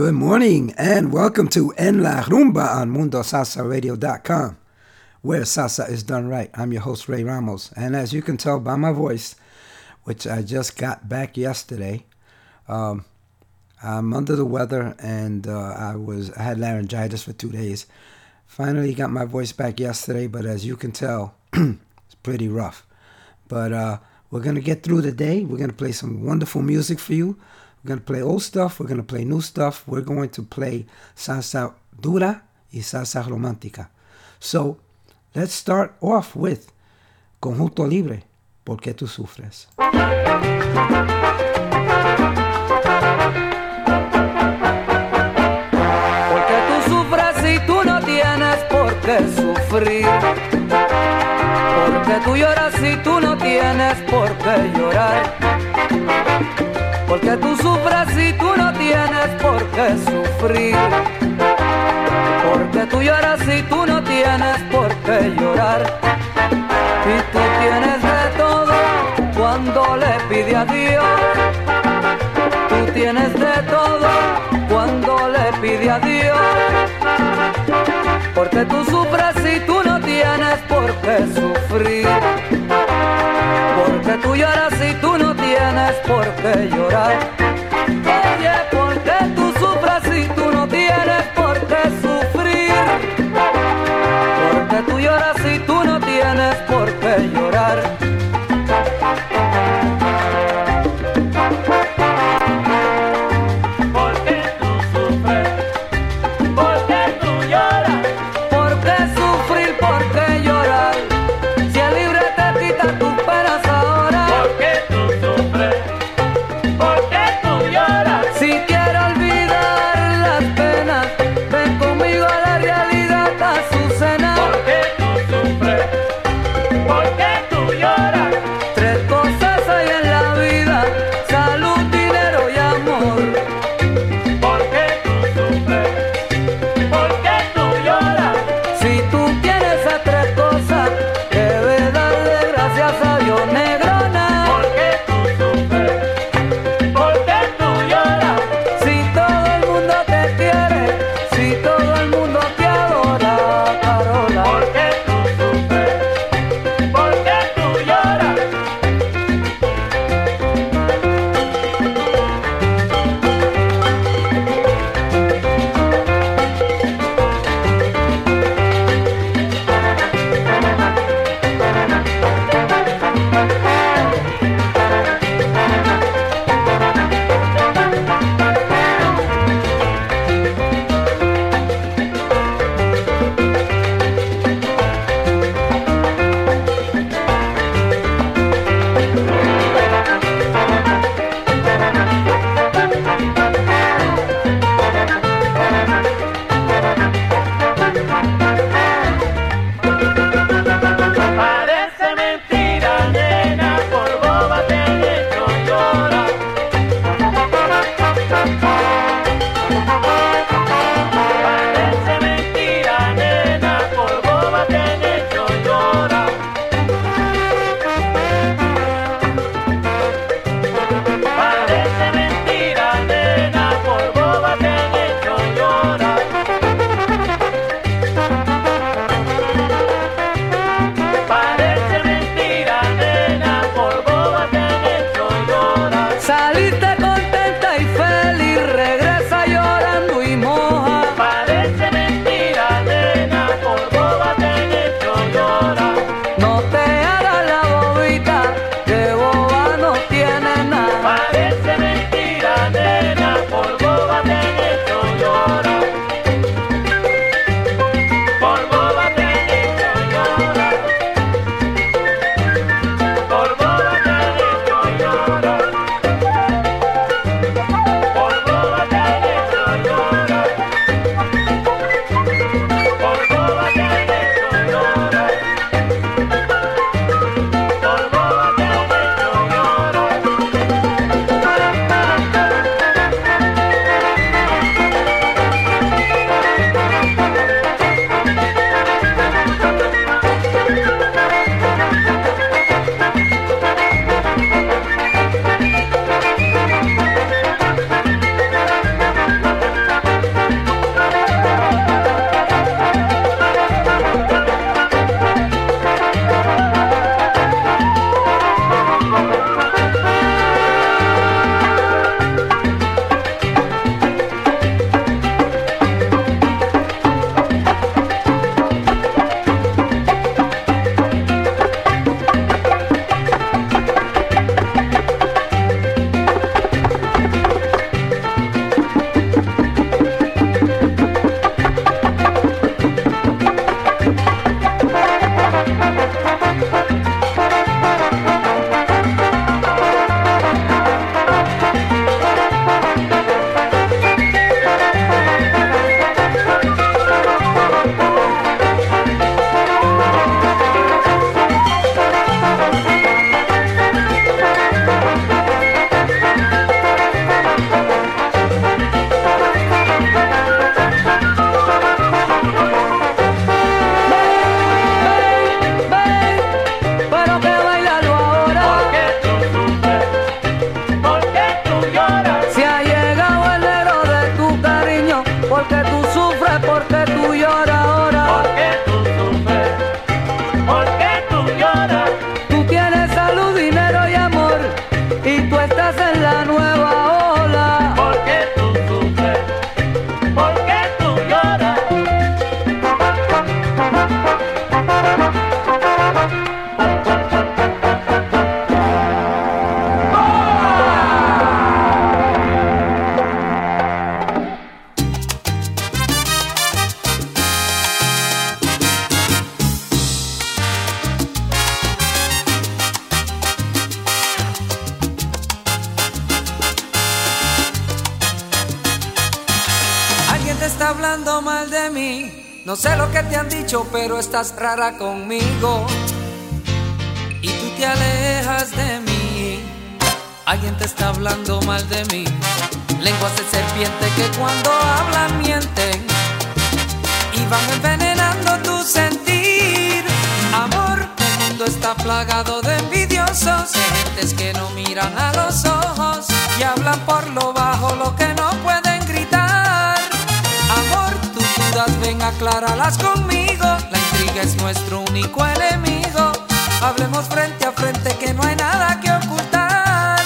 Good morning and welcome to En La Rumba on MundoSalsaRadio.com, where salsa is done right. I'm your host, Ray Ramos, and as you can tell by my voice, which I just got back yesterday, um, I'm under the weather and uh, I was I had laryngitis for two days. Finally got my voice back yesterday, but as you can tell, it's pretty rough. But uh, we're gonna get through the day. We're gonna play some wonderful music for you. We're gonna play old stuff. We're gonna play new stuff. We're going to play salsa dura y salsa romántica. So let's start off with Conjunto Libre. ¿Por qué tú sufres? Porque tú sufres y tú no tienes por qué sufrir. Porque tú lloras y tú no tienes por qué llorar. Porque tú sufres y tú no tienes por qué sufrir. Porque tú lloras y tú no tienes por qué llorar. Y tú tienes de todo cuando le pide a Dios. Tú tienes de todo cuando le pide a Dios. Porque tú sufres y tú no tienes por qué sufrir. Porque tú lloras y tú no tienes por qué llorar. Oye, porque tú sufres y tú no tienes por qué sufrir. Porque tú lloras y tú no tienes por qué llorar. Conmigo. Y tú te alejas de mí. Alguien te está hablando mal de mí. Lenguas de serpiente que cuando hablan mienten. Y van envenenando tu sentir. Amor, el mundo está plagado de envidiosos. De gentes que no miran a los ojos. Y hablan por lo bajo lo que no pueden gritar. Amor, tus dudas ven, acláralas conmigo. Es nuestro único enemigo. Hablemos frente a frente que no hay nada que ocultar.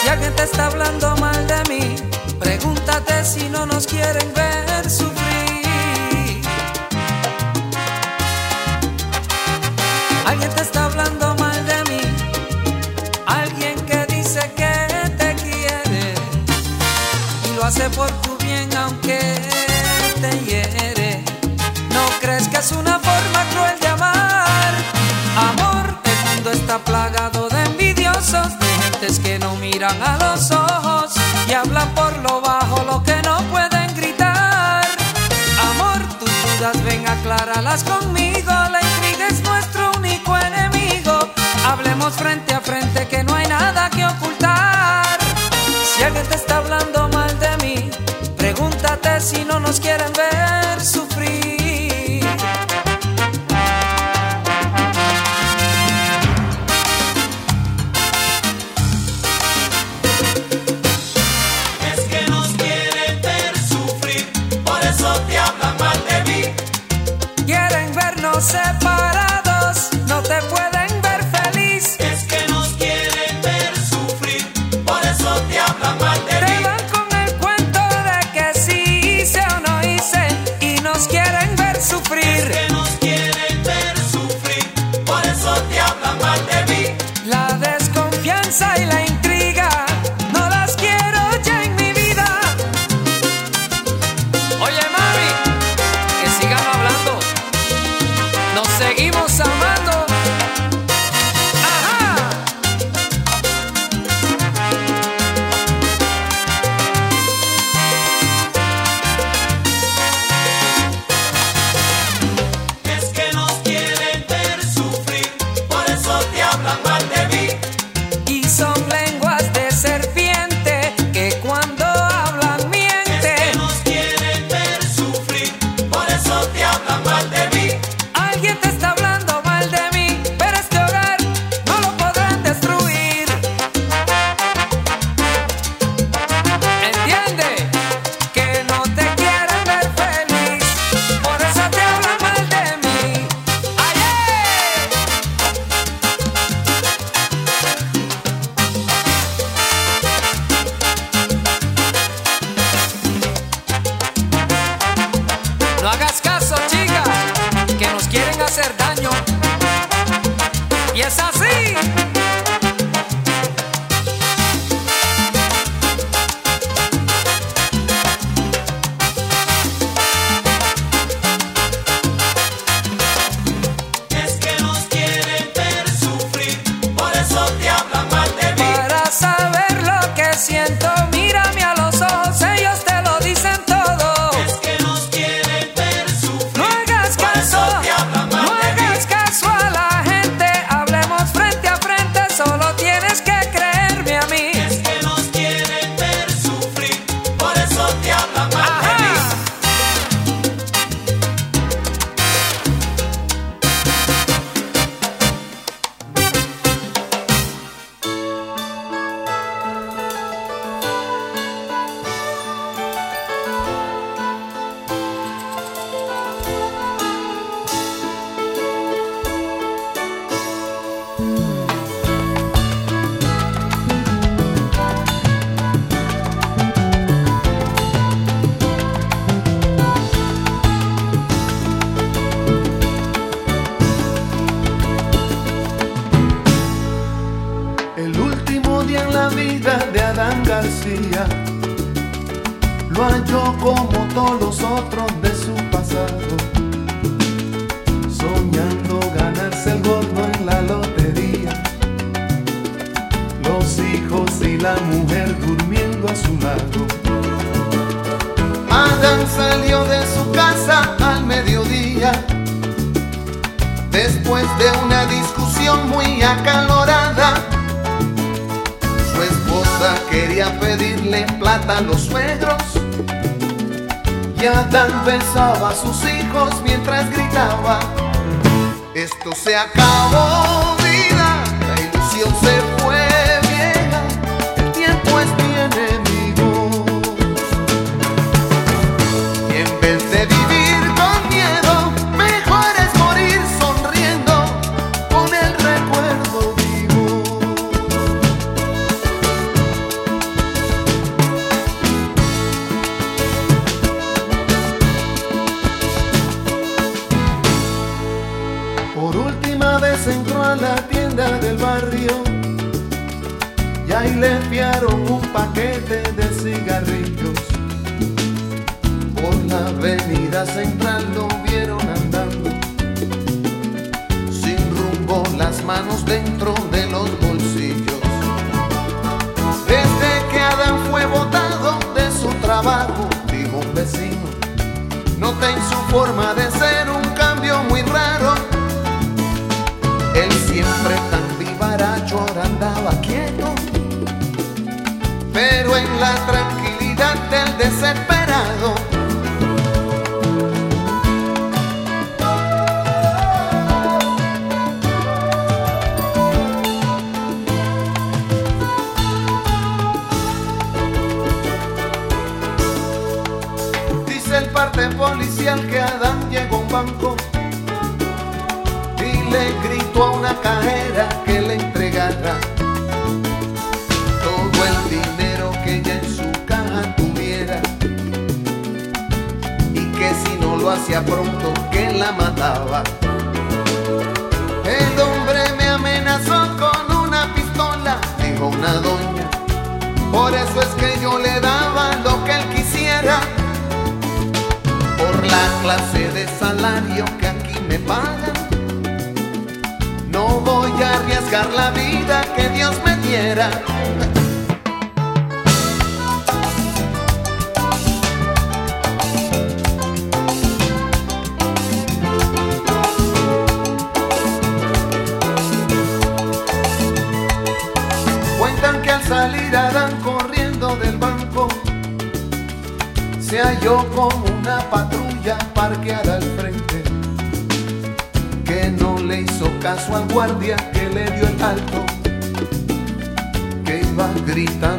Si alguien te está hablando mal de mí, pregúntate si no nos quieren ver sufrir. Alguien te está hablando mal de mí. Alguien que dice que te quiere y lo hace por crees que es una forma cruel de amar? Amor, el mundo está plagado de envidiosos, de gentes que no miran a los ojos y hablan por lo bajo lo que no pueden gritar. Amor, tus dudas ven, acláralas conmigo, la intriga es nuestro único enemigo. Hablemos frente a frente que no hay nada que ocultar. Si alguien te está hablando mal de mí, pregúntate si no nos quieren ver.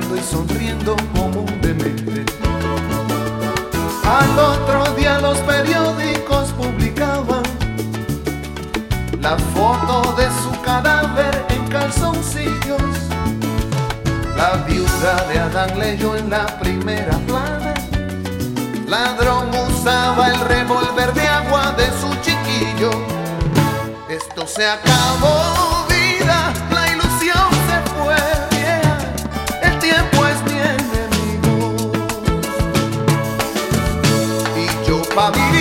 y sonriendo como demente. Al otro día los periódicos publicaban la foto de su cadáver en calzoncillos. La viuda de Adán leyó en la primera plana. Ladrón usaba el revólver de agua de su chiquillo. Esto se acabó. pa'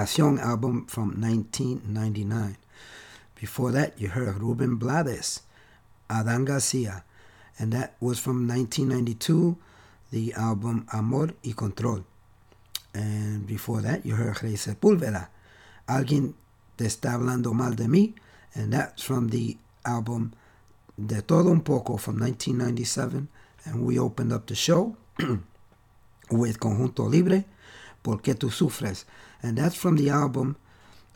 Album from 1999. Before that, you heard Ruben Blades, Adán Garcia. And that was from 1992, the album Amor y Control. And before that, you heard Rey Sepúlveda, Alguien te está hablando mal de mí. And that's from the album De Todo Un Poco from 1997. And we opened up the show with Conjunto Libre, Porque tú sufres? And that's from the album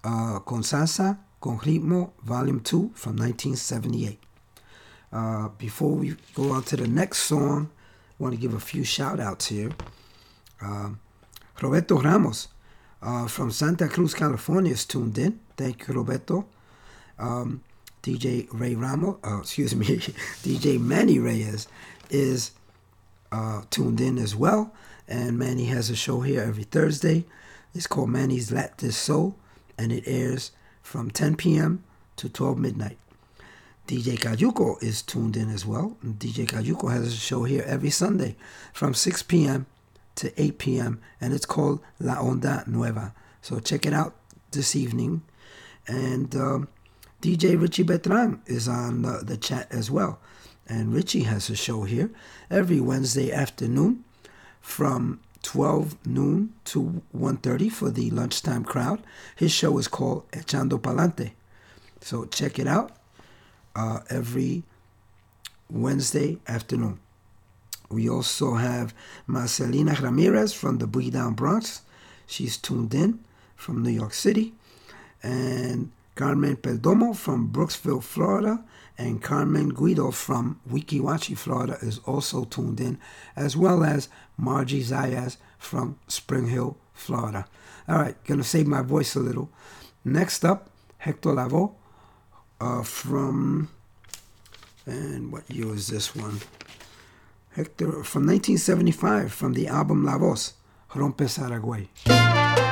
uh, Con Salsa, Con Ritmo, Volume 2 from 1978. Uh, before we go on to the next song, I want to give a few shout outs here. Um, Roberto Ramos uh, from Santa Cruz, California is tuned in. Thank you, Roberto. Um, DJ Ray Ramos, uh, excuse me, DJ Manny Reyes is uh, tuned in as well. And Manny has a show here every Thursday. It's called Manny's Let This Soul, and it airs from 10 p.m. to 12 midnight. DJ Cayuco is tuned in as well. DJ Cayuco has a show here every Sunday from 6 p.m. to 8 p.m. and it's called La Onda Nueva. So check it out this evening. And um, DJ Richie Betran is on uh, the chat as well. And Richie has a show here every Wednesday afternoon from 12 noon to 1.30 for the lunchtime crowd. His show is called Echando Palante. So check it out uh, every Wednesday afternoon. We also have Marcelina Ramirez from the Boogie Down Bronx. She's tuned in from New York City. And Carmen Perdomo from Brooksville, Florida. And Carmen Guido from Weeki Wachee, Florida is also tuned in, as well as Margie Zayas from Spring Hill, Florida. All right, gonna save my voice a little. Next up, Hector Lavoe uh, from, and what year is this one? Hector from 1975 from the album La Voz, Rompe Saragüey.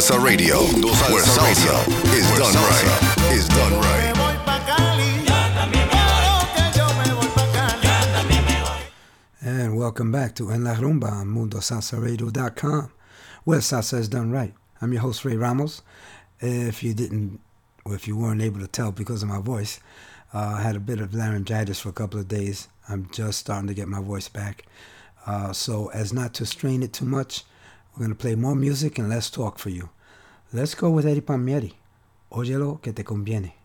Mundo Salsa Radio, where salsa is done right. Is done right. voy pa' Cali. Claro que yo me voy pa' Cali. And welcome back to En La Rumba on MundoSalsaRadio.com, where salsa is done right. I'm your host, Ray Ramos. If you didn't, or if you weren't able to tell because of my voice, uh, I had a bit of laryngitis for a couple of days. I'm just starting to get my voice back. Uh, so, as not to strain it too much, we're going to play more music and less talk for you. Let's go with Eddie Palmieri. Óyelo que te conviene.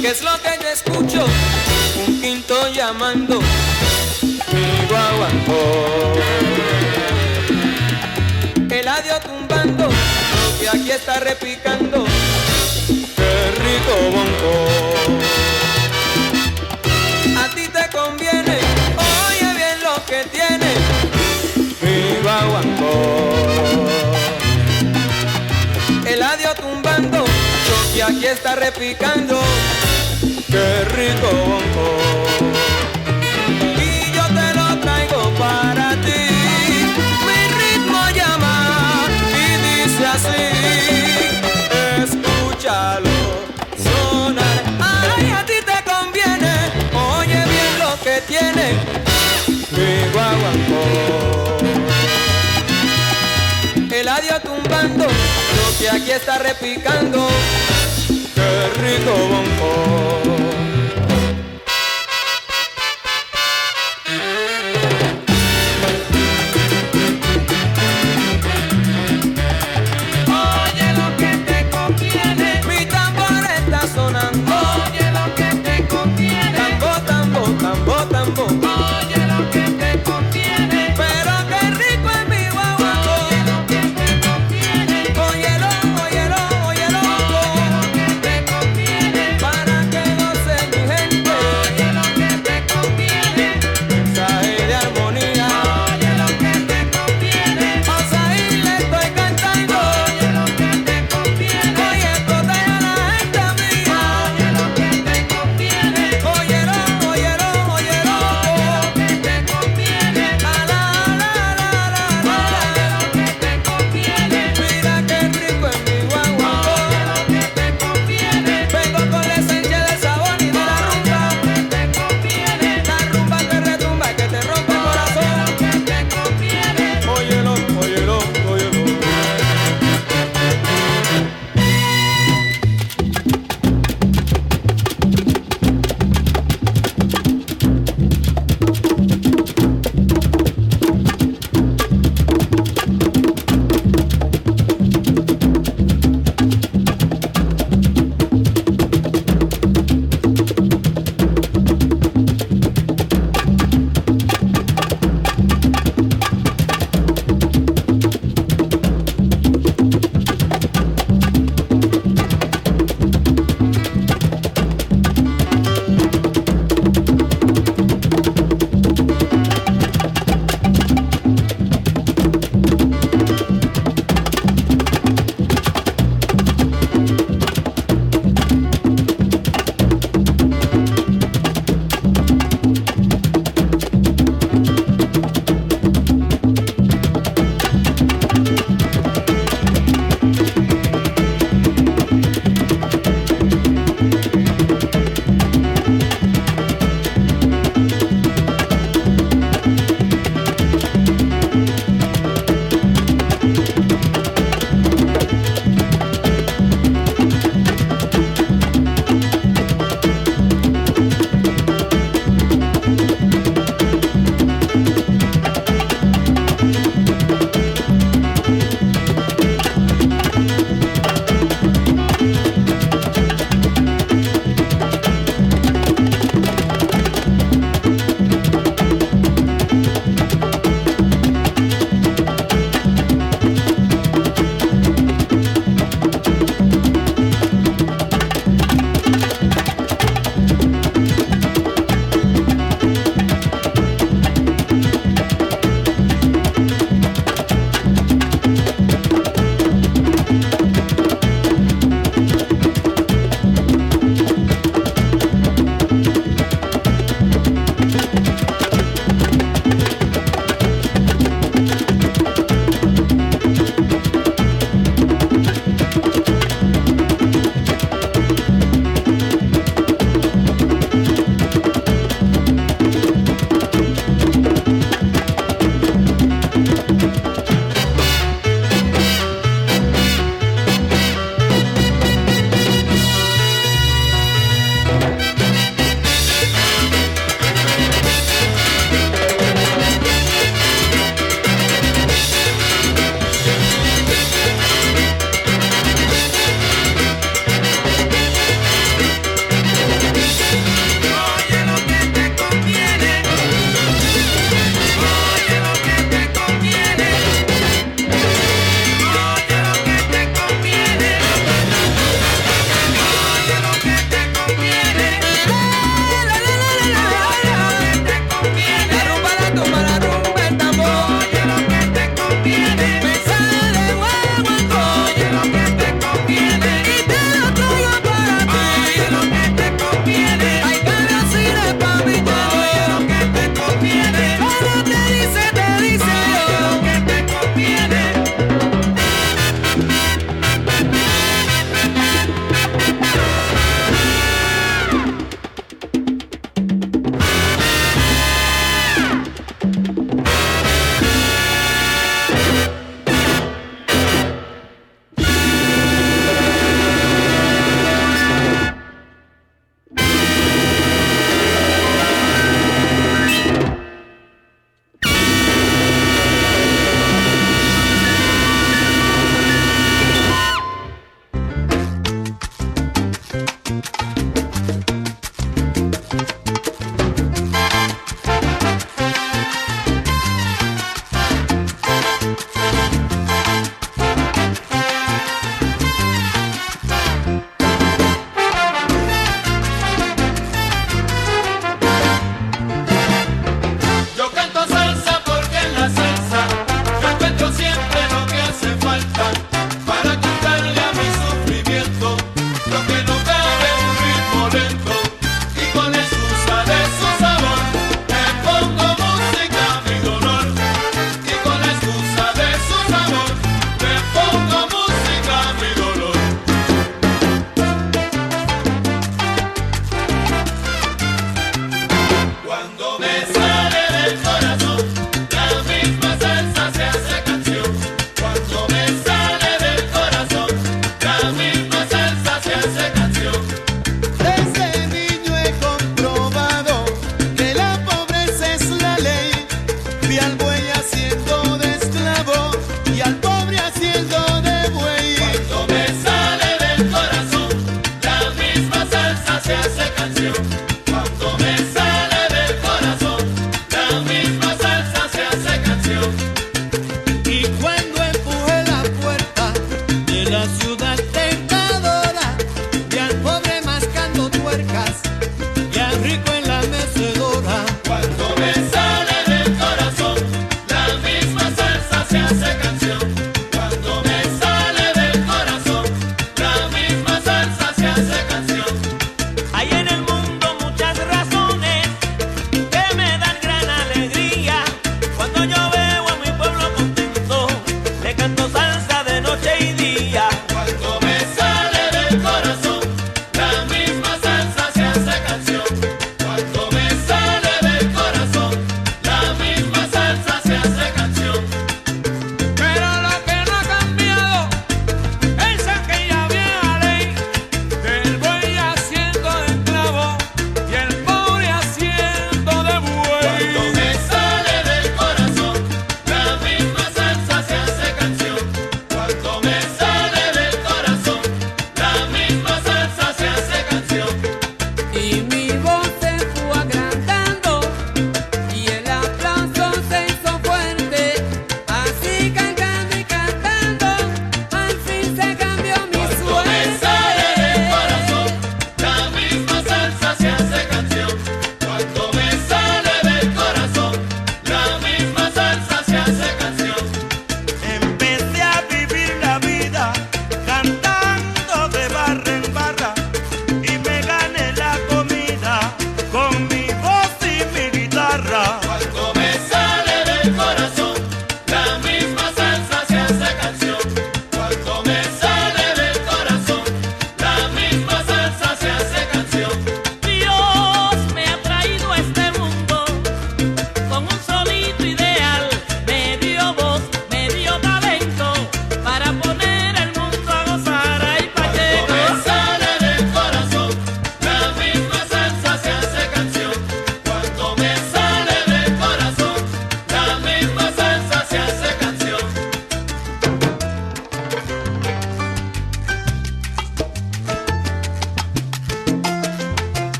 ¿Qué es lo que yo escucho? Un quinto llamando aquí está repicando. Qué rico bonco. A ti te conviene, oye bien lo que tiene mi guaguancó. El adiós tumbando, que aquí está repicando. Qué rico bonco. Escúchalo sonar. Ay, a ti te conviene. Oye bien lo que tiene mi guaguancó. El adiós tumbando, lo que aquí está repicando. Qué rico bonco.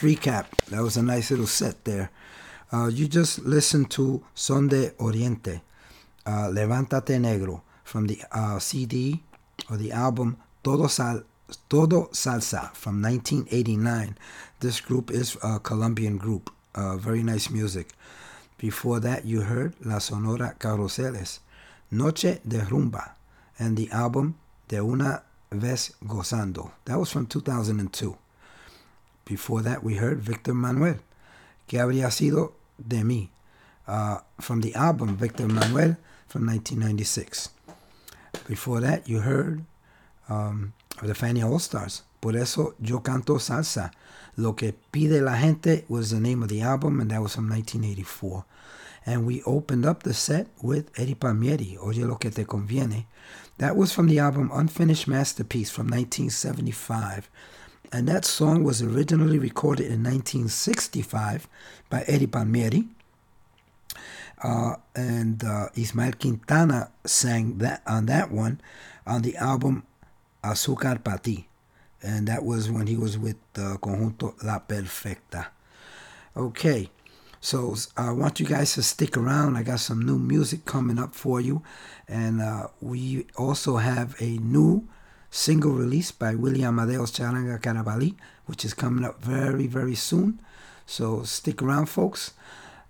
Recap. That was a nice little set there. Uh, you just listened to Son de Oriente, uh, Levántate Negro, from the uh, CD or the album Todo, Sal- Todo Salsa from 1989. This group is a Colombian group. Uh, very nice music. Before that, you heard La Sonora Carruseles, Noche de Rumba, and the album De Una Vez Gozando. That was from 2002. Before that, we heard Victor Manuelle, Que Habría Sido de Mí, uh, from the album Victor Manuelle from 1996. Before that, you heard um, the Fania All Stars, Por eso yo canto salsa. Lo que pide la gente was the name of the album, and that was from 1984. And we opened up the set with Eddie Palmieri, Oye lo que te conviene. That was from the album Unfinished Masterpiece from 1975. And that song was originally recorded in 1965 by Eddie Palmieri. Uh, and uh, Ismael Quintana sang that on that one on the album Azúcar Pa' Ti. And that was when he was with the Conjunto La Perfecta. Okay, so I want you guys to stick around. I got some new music coming up for you. And uh, we also have a new single release by William Amadeus Charanga Carabali, which is coming up very, very soon. So stick around, folks.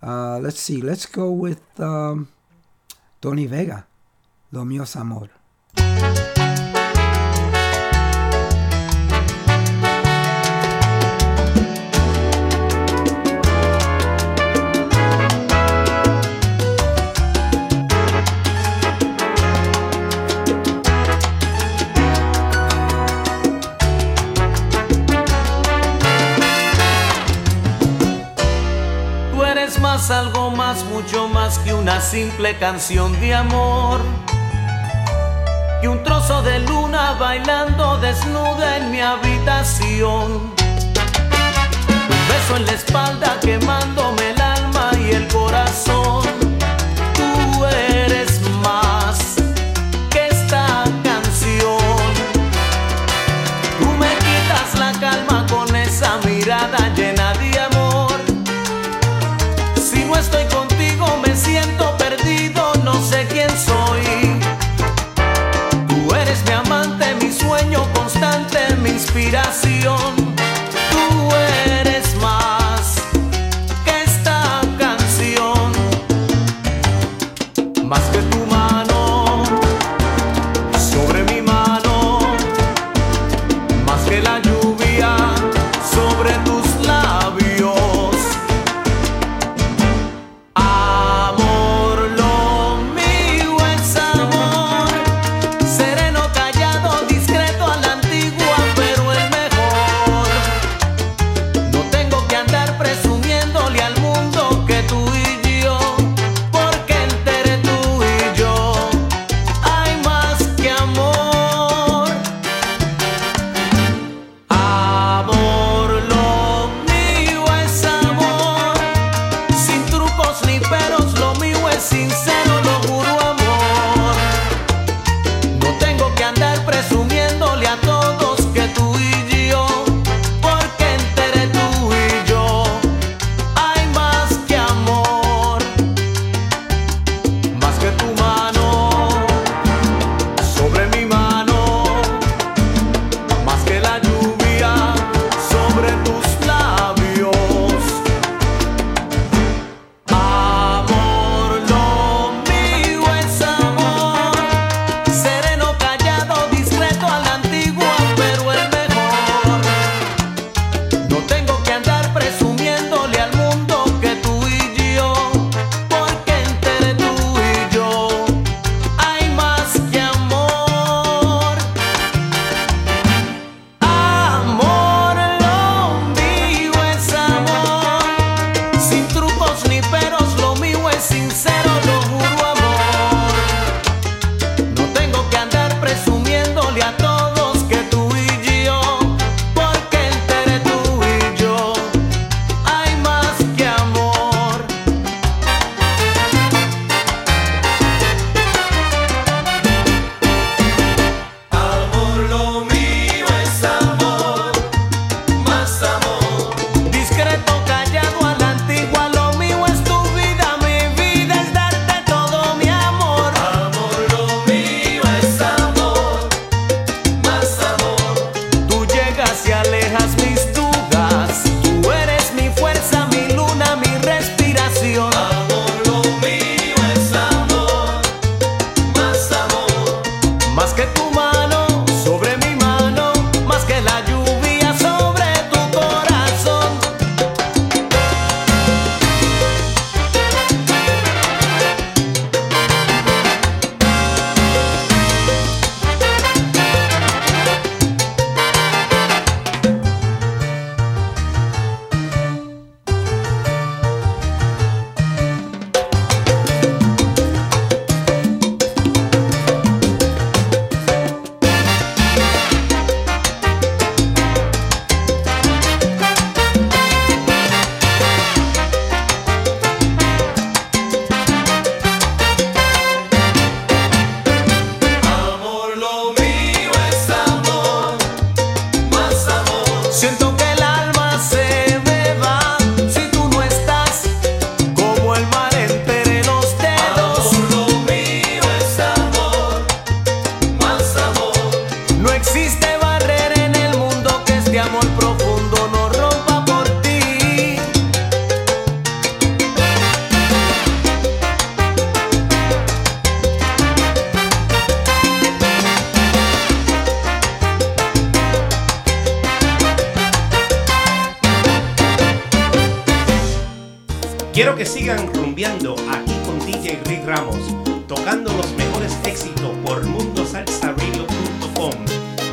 Uh, let's see. Let's go with um, Tony Vega, Lo Mío Amor. Que una simple canción de amor. Que un trozo de luna bailando desnuda en mi habitación. Un beso en la espalda quemándome el alma y el corazón. Inspiración.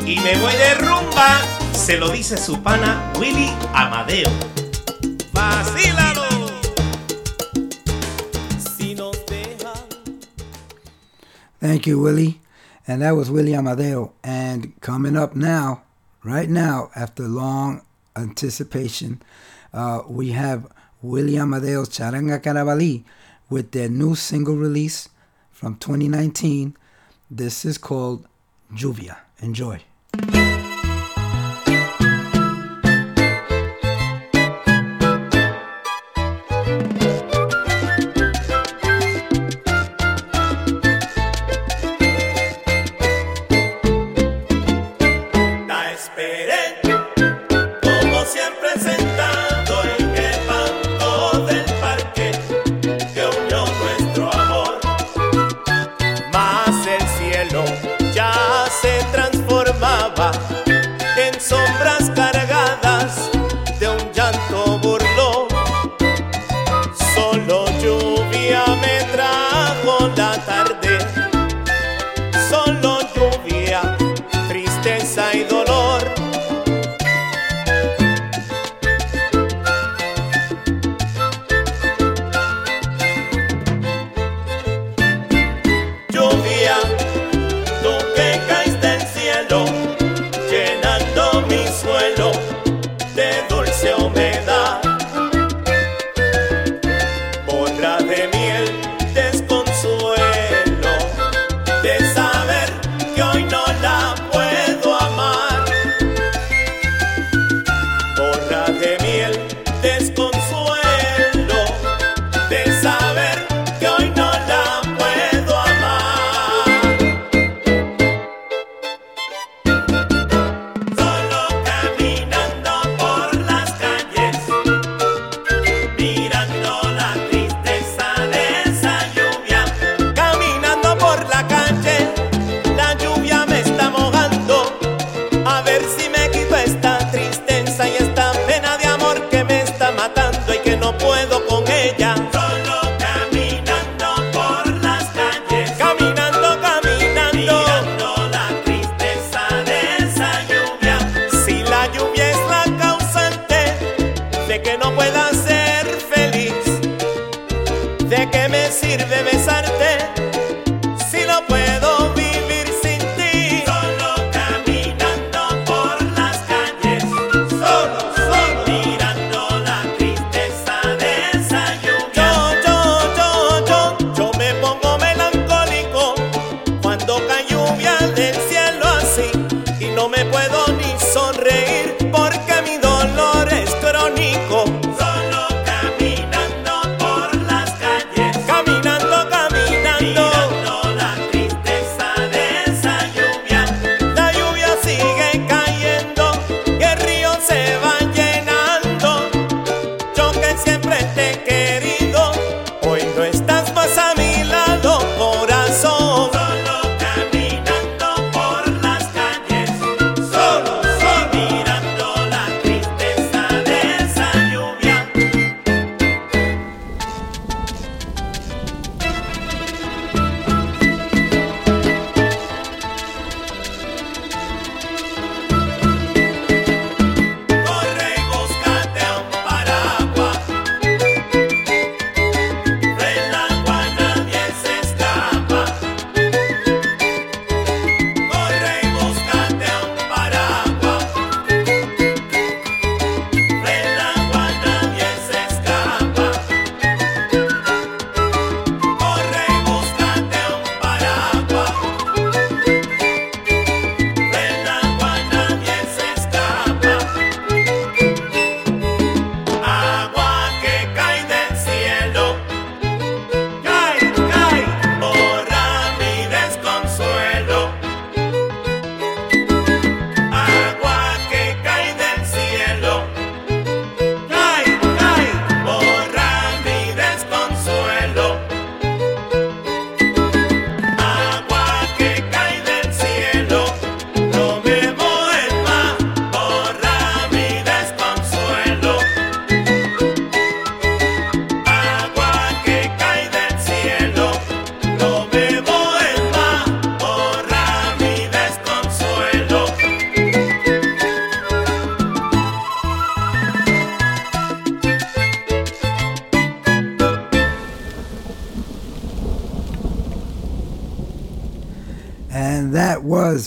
y me voy de rumba, se lo dice su pana Willy Amadeo. ¡Vacílalo! Thank you, Willie. And that was Willie Amadeo. And coming up now, right now, after long anticipation, uh, we have Willie Amadeo's Charanga Carabalí with their new single release from 2019. This is called Lluvia. Enjoy.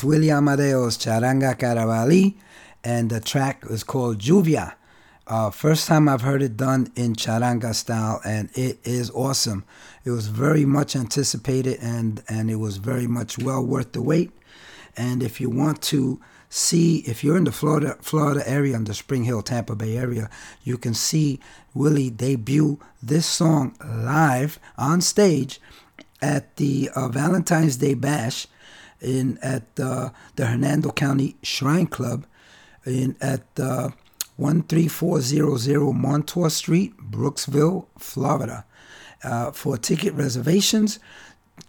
Was Willie Amadeo's Charanga Carabalí, and the track is called Lluvia. Uh, first time I've heard it done in charanga style, and it is awesome. It was very much anticipated, and and it was very much well worth the wait. And if you want to see, if you're in the Florida Florida area, in the Spring Hill, Tampa Bay area, you can see Willie debut this song live on stage at the uh, Valentine's Day Bash in at uh, the Hernando County Shrine Club in at uh, 13400 Montour Street, Brooksville, Florida. Uh, for ticket reservations,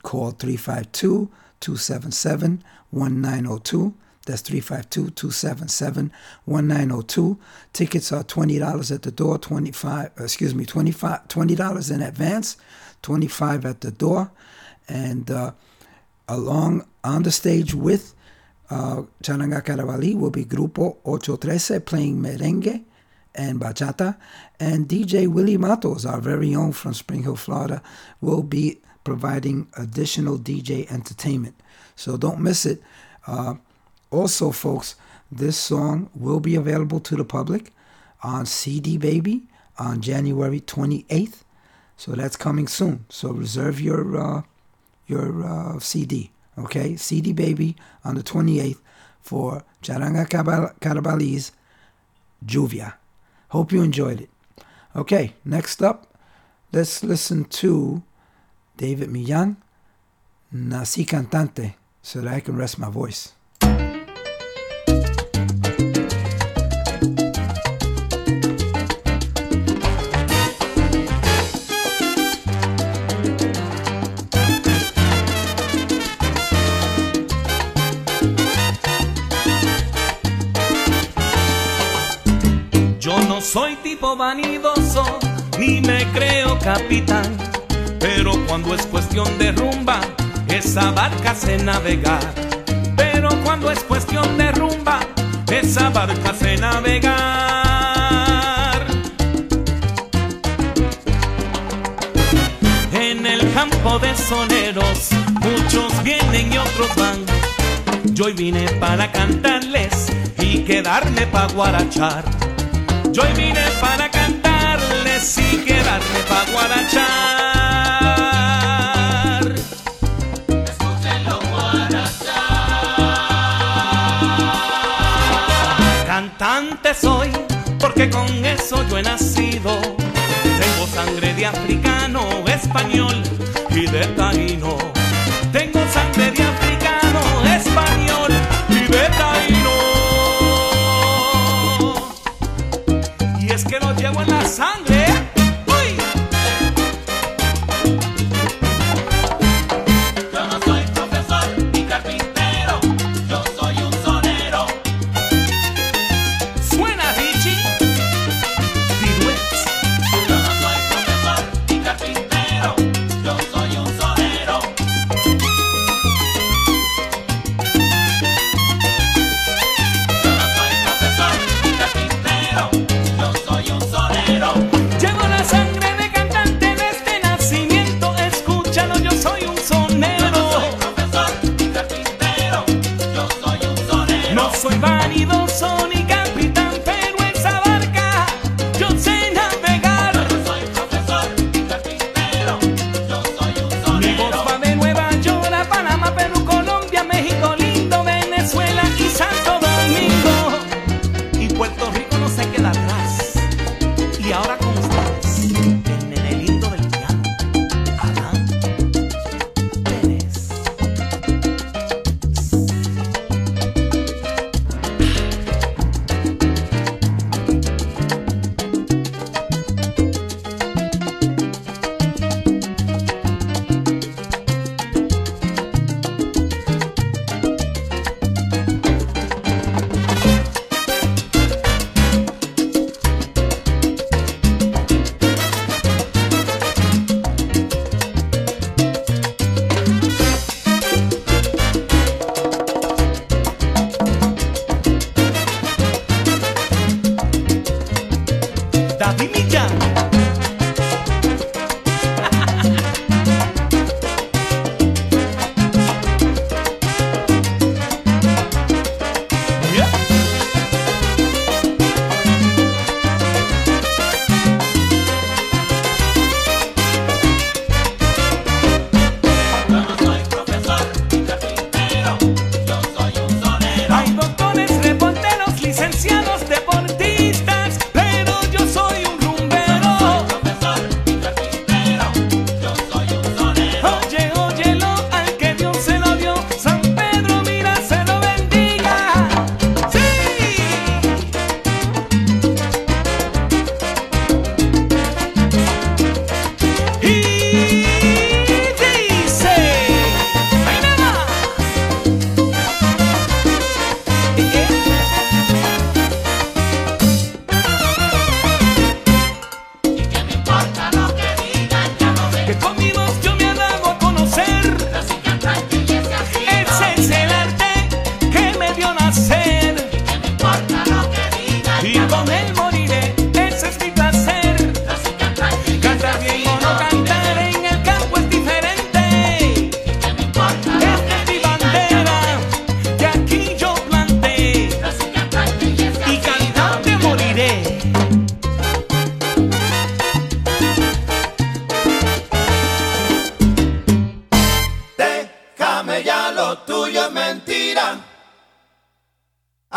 call 352 277 1902. That's 352 277 1902. Tickets are $20 at the door, 25 excuse me, 25 $20 in advance, 25 at the door. And uh, along on the stage with uh, Charanga Carabalí will be Grupo 813 playing merengue and bachata. And DJ Willie Matos, our very own from Spring Hill, Florida, will be providing additional DJ entertainment. So don't miss it. Uh, also, folks, this song will be available to the public on CD Baby on January 28th. So that's coming soon. So reserve your uh, your uh, CD. Okay, CD Baby on the 28th for Charanga Carabali's Lluvia. Hope you enjoyed it. Okay, next up, let's listen to David Millan, Nací Cantante, so that I can rest my voice. Soy tipo vanidoso, ni me creo capitán, pero cuando es cuestión de rumba, esa barca se navegar. Pero cuando es cuestión de rumba, esa barca se navegar. En el campo de soneros, muchos vienen y otros van. Yo hoy vine para cantarles y quedarme pa' guarachar. Yo hoy vine para cantarles y quedarme pa' guarachar. Escúchenlo guarachar. Cantante soy, porque con eso yo he nacido. Tengo sangre de africano, español y de taíno.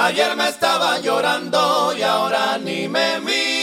Ayer me estaba llorando y ahora ni me mira.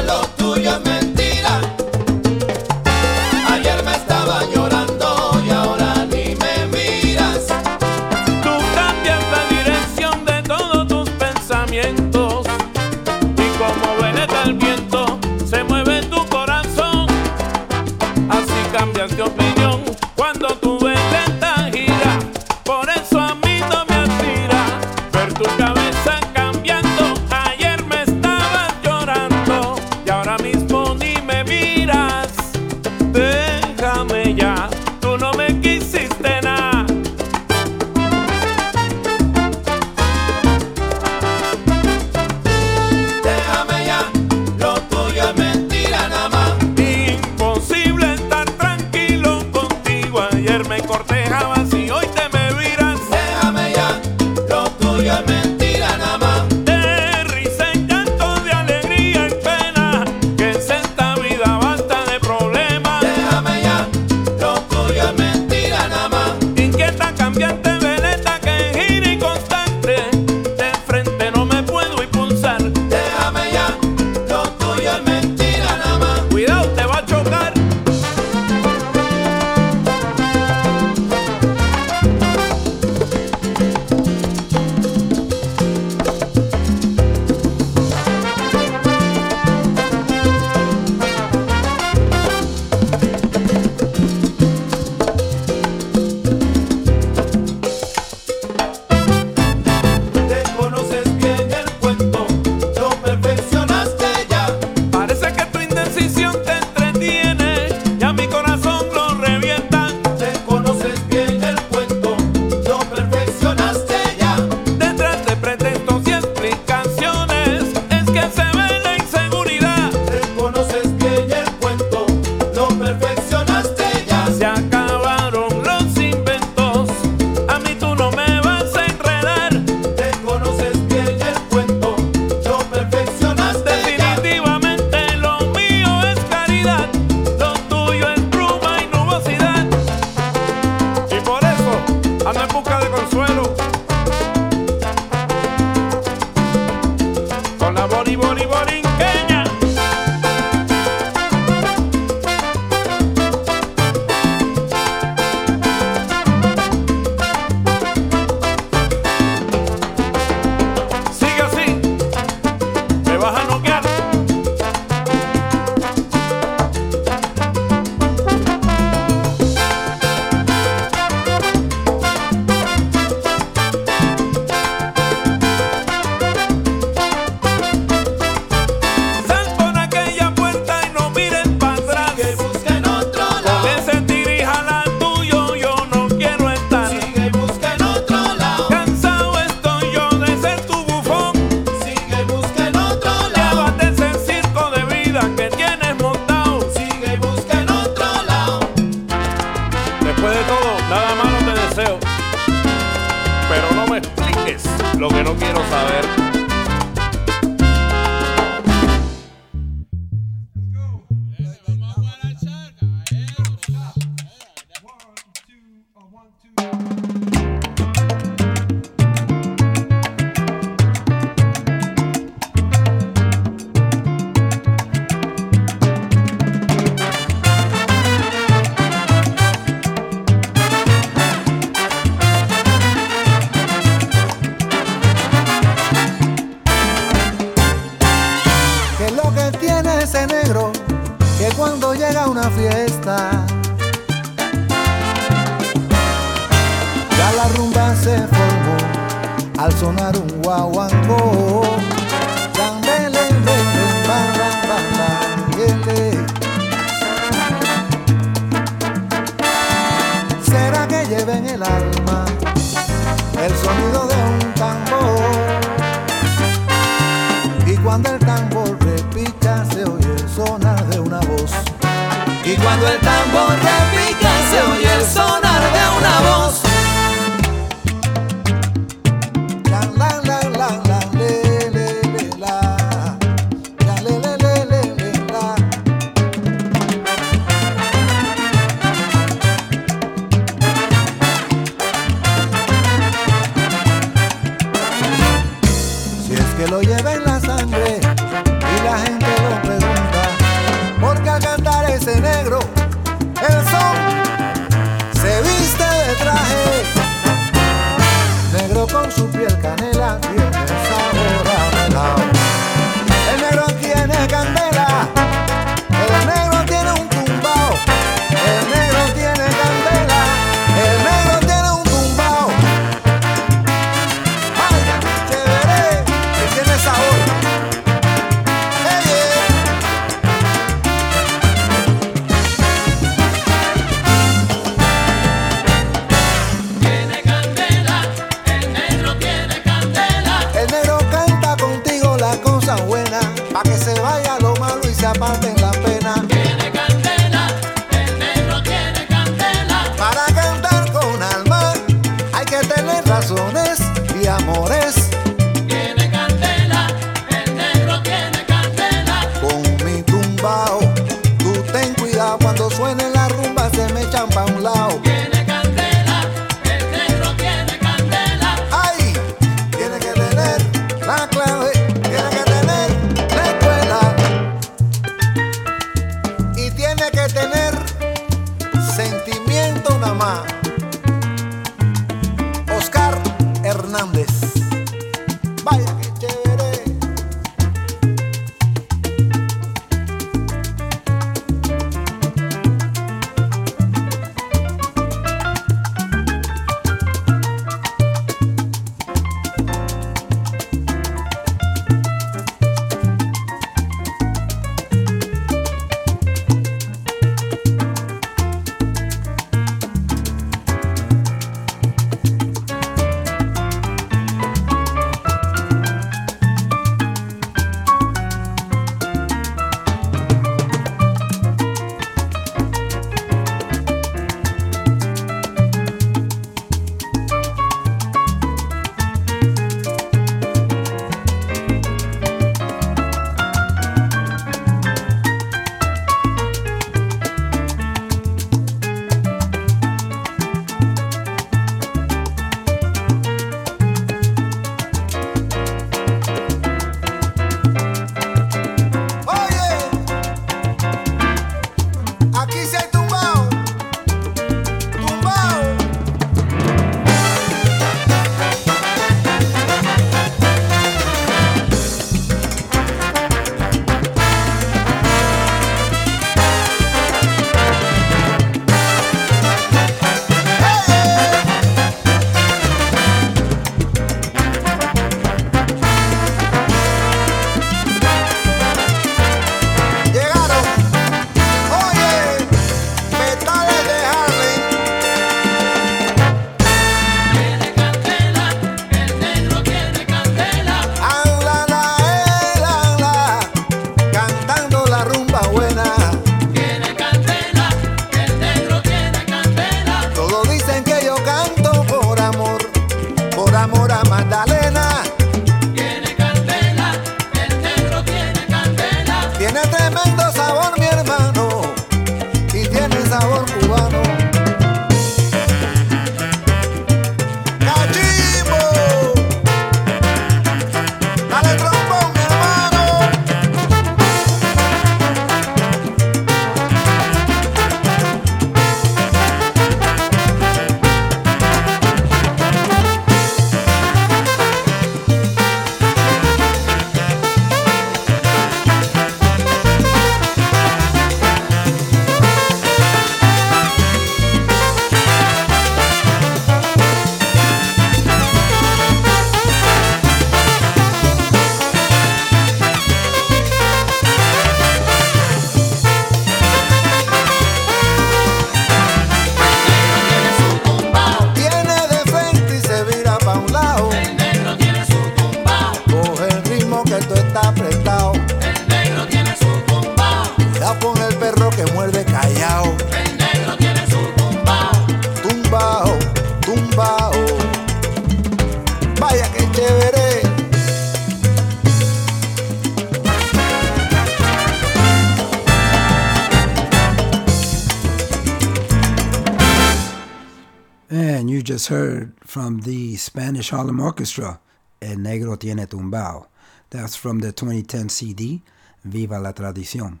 Harlem Orchestra, El Negro Tiene Tumbao. That's from the 2010 CD, Viva la Tradición.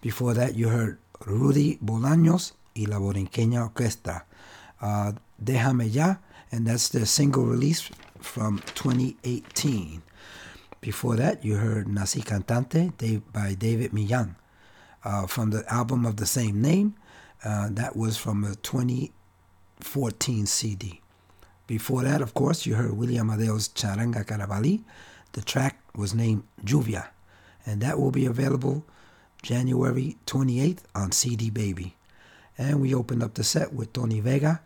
Before that, you heard Rudy Bolaños y la Borinqueña Orquesta, uh, Déjame Ya, and that's the single release from 2018. Before that, you heard Nací Cantante by David Millán uh, from the album of the same name. Uh, that was from a 2014 CD. Before that, of course, you heard Willie Amadeo's Charanga Carabalí. The track was named Lluvia, and that will be available January 28th on CD Baby. And we opened up the set with Tony Vega,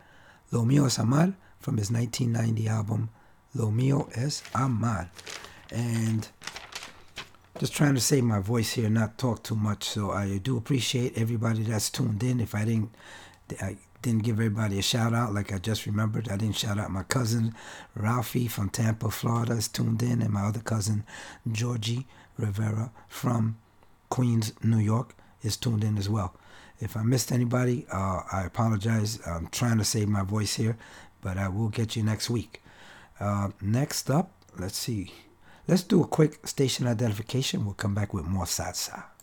Lo Mío es Amar, from his 1990 album Lo Mío es Amar. And just trying to save my voice here, not talk too much. So I do appreciate everybody that's tuned in. If I didn't, I didn't give everybody a shout out like I just remembered. I didn't shout out my cousin Ralphie from Tampa, Florida, is tuned in, and my other cousin Georgie Rivera from Queens, New York, is tuned in as well. If I missed anybody, uh, I apologize. I'm trying to save my voice here, but I will get you next week. Uh, next up, let's see. Let's do a quick station identification. We'll come back with more salsa.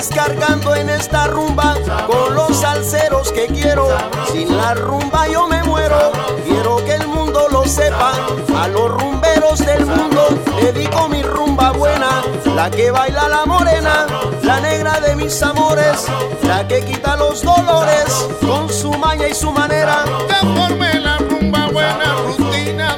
descargando en esta rumba con los salseros que quiero. Sin la rumba yo me muero, quiero que el mundo lo sepa. A los rumberos del mundo dedico mi rumba buena, la que baila la morena, la negra de mis amores, la que quita los dolores con su maña y su manera. La rumba buena, rutina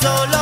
solo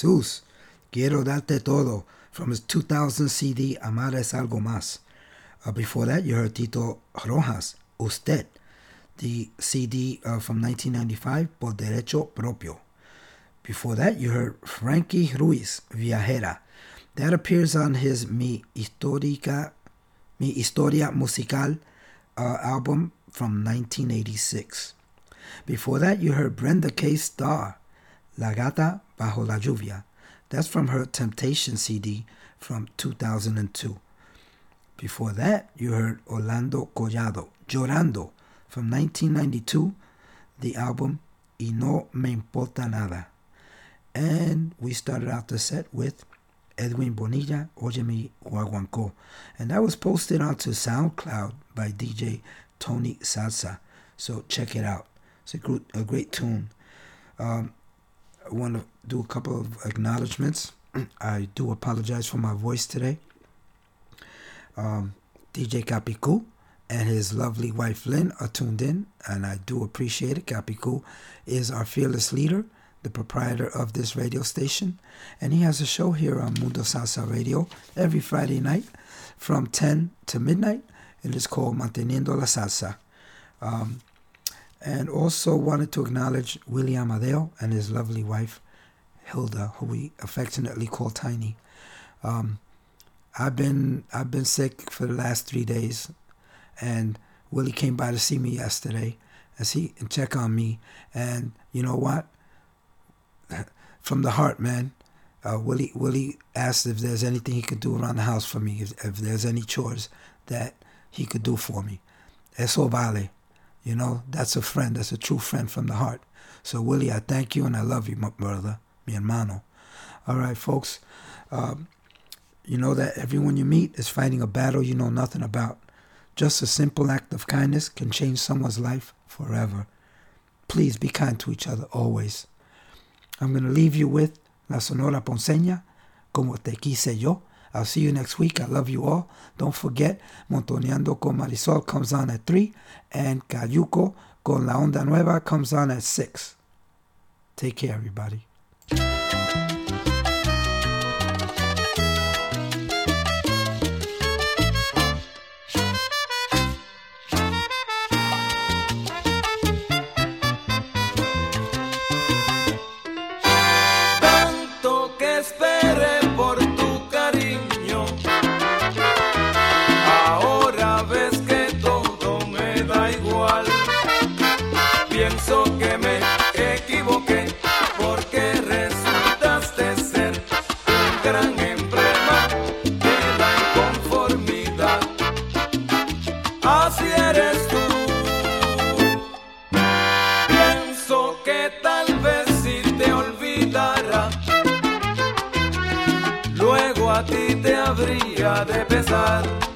Jesus. Quiero darte todo from his 2000 CD Amar es algo más. Uh, before that, you heard Tito Rojas, Usted, the CD uh, from 1995, Por Derecho Propio. Before that, you heard Frankie Ruiz, Viajera. That appears on his Mi Histórica, Mi Historia Musical uh, album from 1986. Before that, you heard Brenda K. Starr, La Gata Bajo la Lluvia. That's from her Temptation CD from 2002. Before that, you heard Orlando Collado, Llorando, from 1992, the album Y No Me Importa Nada. And we started out the set with Edwin Bonilla, Óyeme Guaguancó. And that was posted onto SoundCloud by DJ Tony Salsa. So check it out. It's a great, a great tune. Um, I want to do a couple of acknowledgments. I do apologize for my voice today. Um, DJ Capicu and his lovely wife Lynn are tuned in, and I do appreciate it. Capicu is our fearless leader, the proprietor of this radio station, and he has a show here on Mundo Salsa Radio every Friday night from 10 to midnight. It is called Manteniendo la Salsa. Um, and also wanted to acknowledge Willie Amadeo and his lovely wife Hilda, who we affectionately call Tiny. Um, I've been I've been sick for the last three days, and Willie came by to see me yesterday, and see and check on me. And you know what? From the heart, man. Uh, Willie Willie asked if there's anything he could do around the house for me, if, if there's any chores that he could do for me. Eso vale. You know, that's a friend. That's a true friend from the heart. So, Willie, I thank you and I love you, my brother, mi hermano. All right, folks. Um, you know that everyone you meet is fighting a battle you know nothing about. Just a simple act of kindness can change someone's life forever. Please be kind to each other always. I'm going to leave you with La Sonora Ponceña, Como Te Quise Yo. I'll see you next week. I love you all. Don't forget, Montoneando con Marisol comes on at 3, and Cayuco con La Onda Nueva comes on at 6. Take care, everybody. De pesar.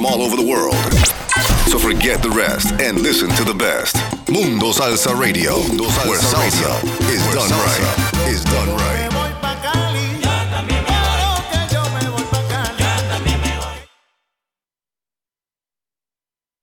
From all over the world. So forget the rest and listen to the best. Mundo Salsa Radio, where salsa is done right. Is done right.